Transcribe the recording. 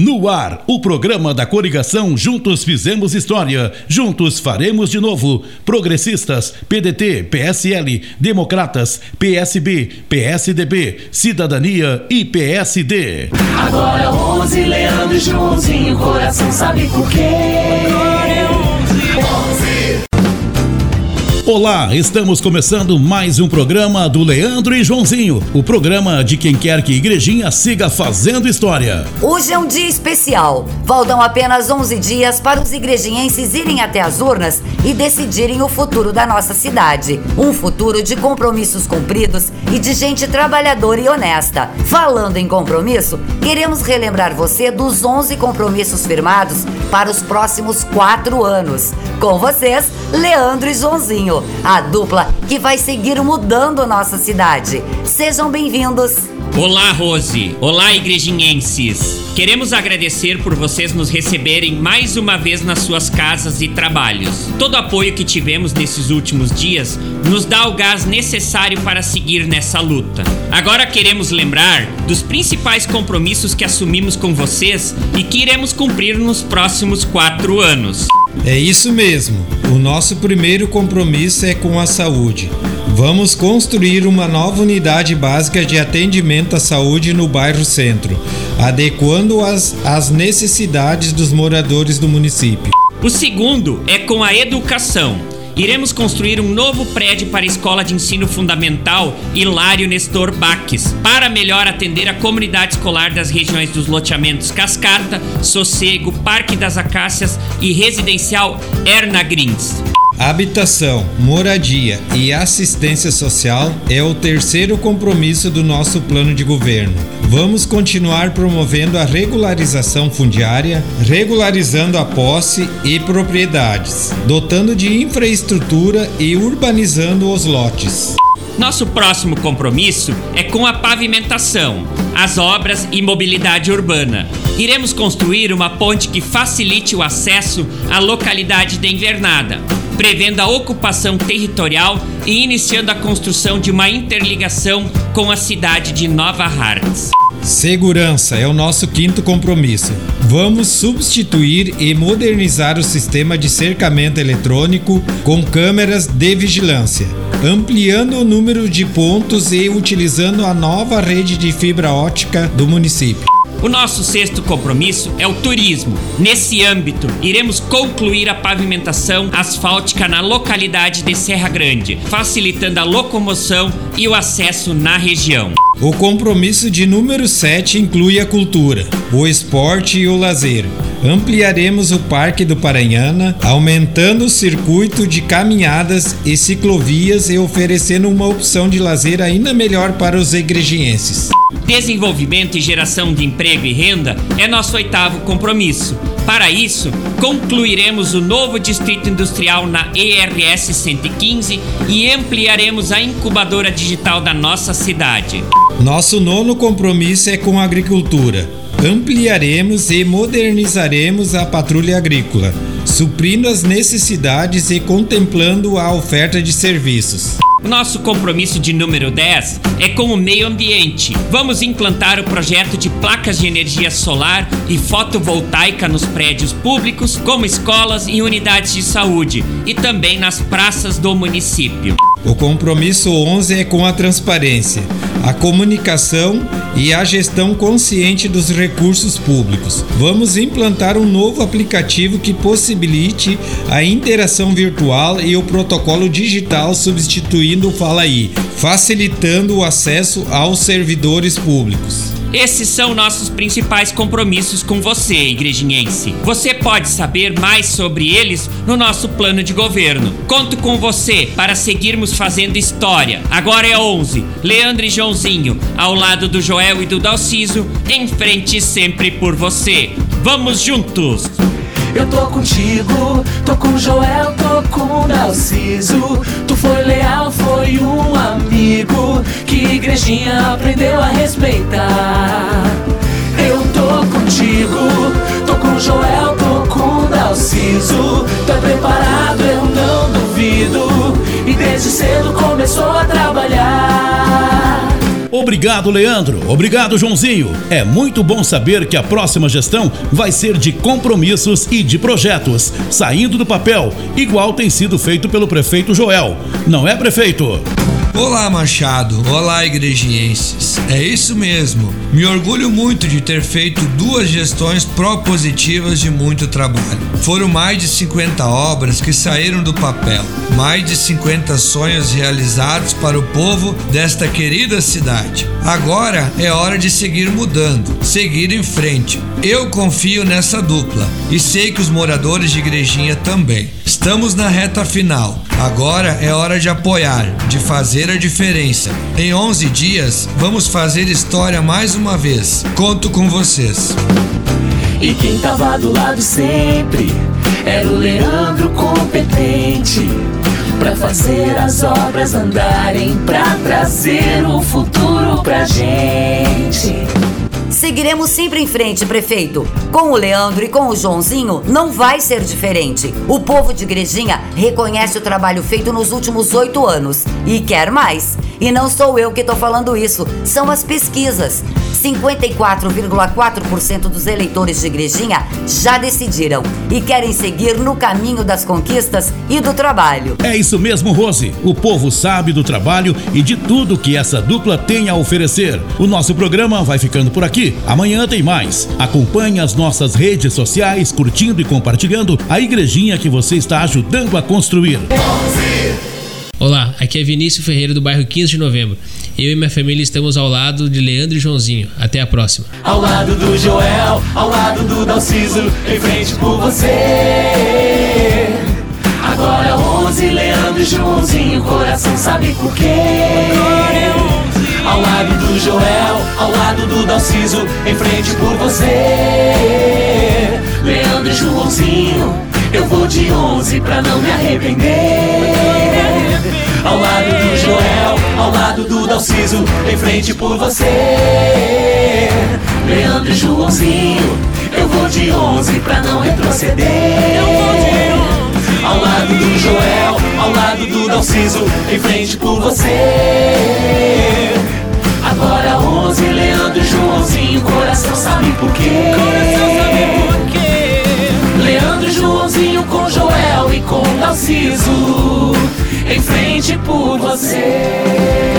No ar, o programa da coligação Juntos Fizemos História, Juntos Faremos de Novo. Progressistas, PDT, PSL, Democratas, PSB, PSDB, Cidadania e PSD. Agora 11, Leandro e Joãozinho, coração sabe por quê? Agora é 11. 11. Olá, estamos começando mais um programa do Leandro e Joãozinho, o programa de quem quer que Igrejinha siga fazendo história. Hoje é um dia especial. Faltam apenas 11 dias para os igrejinhenses irem até as urnas e decidirem o futuro da nossa cidade. Um futuro de compromissos cumpridos e de gente trabalhadora e honesta. Falando em compromisso, queremos relembrar você dos 11 compromissos firmados para os próximos quatro anos. Com vocês, Leandro e Joãozinho a dupla que vai seguir mudando nossa cidade. Sejam bem-vindos. Olá, Rose. Olá, igrejinhenses. Queremos agradecer por vocês nos receberem mais uma vez nas suas casas e trabalhos. Todo apoio que tivemos nesses últimos dias nos dá o gás necessário para seguir nessa luta. Agora queremos lembrar dos principais compromissos que assumimos com vocês e que iremos cumprir nos próximos quatro anos. É isso mesmo. O nosso primeiro compromisso é com a saúde. Vamos construir uma nova unidade básica de atendimento à saúde no bairro Centro, adequando-as às necessidades dos moradores do município. O segundo é com a educação. Iremos construir um novo prédio para a Escola de Ensino Fundamental Hilário Nestor Baques, para melhor atender a comunidade escolar das regiões dos loteamentos Cascata, Sossego, Parque das Acácias e Residencial Erna Grins. Habitação, moradia e assistência social é o terceiro compromisso do nosso plano de governo. Vamos continuar promovendo a regularização fundiária, regularizando a posse e propriedades, dotando de infraestrutura e urbanizando os lotes. Nosso próximo compromisso é com a pavimentação, as obras e mobilidade urbana. Iremos construir uma ponte que facilite o acesso à localidade de Invernada prevendo a ocupação territorial e iniciando a construção de uma interligação com a cidade de Nova Hartz. Segurança é o nosso quinto compromisso. Vamos substituir e modernizar o sistema de cercamento eletrônico com câmeras de vigilância, ampliando o número de pontos e utilizando a nova rede de fibra ótica do município. O nosso sexto compromisso é o turismo. Nesse âmbito, iremos concluir a pavimentação asfáltica na localidade de Serra Grande, facilitando a locomoção e o acesso na região. O compromisso de número 7 inclui a cultura, o esporte e o lazer. Ampliaremos o Parque do Paranhana, aumentando o circuito de caminhadas e ciclovias e oferecendo uma opção de lazer ainda melhor para os igrejienses. Desenvolvimento e geração de emprego e renda é nosso oitavo compromisso. Para isso, concluiremos o novo distrito industrial na ERS 115 e ampliaremos a incubadora digital da nossa cidade. Nosso nono compromisso é com a agricultura. Ampliaremos e modernizaremos a patrulha agrícola, suprindo as necessidades e contemplando a oferta de serviços. Nosso compromisso de número 10 é com o meio ambiente. Vamos implantar o projeto de placas de energia solar e fotovoltaica nos prédios públicos, como escolas e unidades de saúde, e também nas praças do município. O compromisso 11 é com a transparência, a comunicação e a gestão consciente dos recursos públicos. Vamos implantar um novo aplicativo que possibilite a interação virtual e o protocolo digital substituindo o Fala aí, facilitando o acesso aos servidores públicos. Esses são nossos principais compromissos com você, igrejinhense. Você pode saber mais sobre eles no nosso plano de governo. Conto com você para seguirmos fazendo história. Agora é 11. Leandro e Joãozinho, ao lado do Joel e do Dalciso, em frente sempre por você. Vamos juntos! Eu tô contigo, tô com o Joel, tô com o Narciso. Tu foi leal, foi um que igrejinha aprendeu a respeitar. Eu tô contigo, tô com Joel, tô com o Narciso. Tu é preparado, eu não duvido. E desde cedo começou a trabalhar. Obrigado, Leandro. Obrigado, Joãozinho. É muito bom saber que a próxima gestão vai ser de compromissos e de projetos, saindo do papel, igual tem sido feito pelo prefeito Joel. Não é, prefeito? Olá, Machado. Olá, igrejienses. É isso mesmo. Me orgulho muito de ter feito duas gestões propositivas de muito trabalho. Foram mais de 50 obras que saíram do papel, mais de 50 sonhos realizados para o povo desta querida cidade. Agora é hora de seguir mudando, seguir em frente. Eu confio nessa dupla e sei que os moradores de Igrejinha também. Estamos na reta final. Agora é hora de apoiar, de fazer a diferença. Em 11 dias, vamos fazer história mais uma vez. Conto com vocês. E quem tava do lado sempre era o Leandro competente. Pra fazer as obras andarem, pra trazer o futuro pra gente. Seguiremos sempre em frente, prefeito. Com o Leandro e com o Joãozinho, não vai ser diferente. O povo de Igrejinha reconhece o trabalho feito nos últimos oito anos e quer mais. E não sou eu que estou falando isso, são as pesquisas. 54,4% dos eleitores de Igrejinha já decidiram e querem seguir no caminho das conquistas e do trabalho. É isso mesmo, Rose. O povo sabe do trabalho e de tudo que essa dupla tem a oferecer. O nosso programa vai ficando por aqui. Amanhã tem mais. Acompanhe as nossas redes sociais, curtindo e compartilhando a igrejinha que você está ajudando a construir. Olá, aqui é Vinícius Ferreira do bairro 15 de Novembro. Eu e minha família estamos ao lado de Leandro e Joãozinho. Até a próxima. Ao lado do Joel, ao lado do Dalciso, em frente por você. Agora 11, Leandro e Joãozinho, coração sabe por quê. Ao lado do Joel, ao lado do Dalciso, em frente por você. Leandro e Joãozinho, eu vou de 11 pra não me arrepender. Ao lado do Dalciso, em frente por você. Leandro e Joãozinho, eu vou de 11 pra não retroceder. Ao lado do Joel, ao lado do Dalciso, em frente por você. Agora 11, Leandro e Joãozinho, coração sabe por quê. Leandro e Joãozinho com Joel e com Dalciso, por você.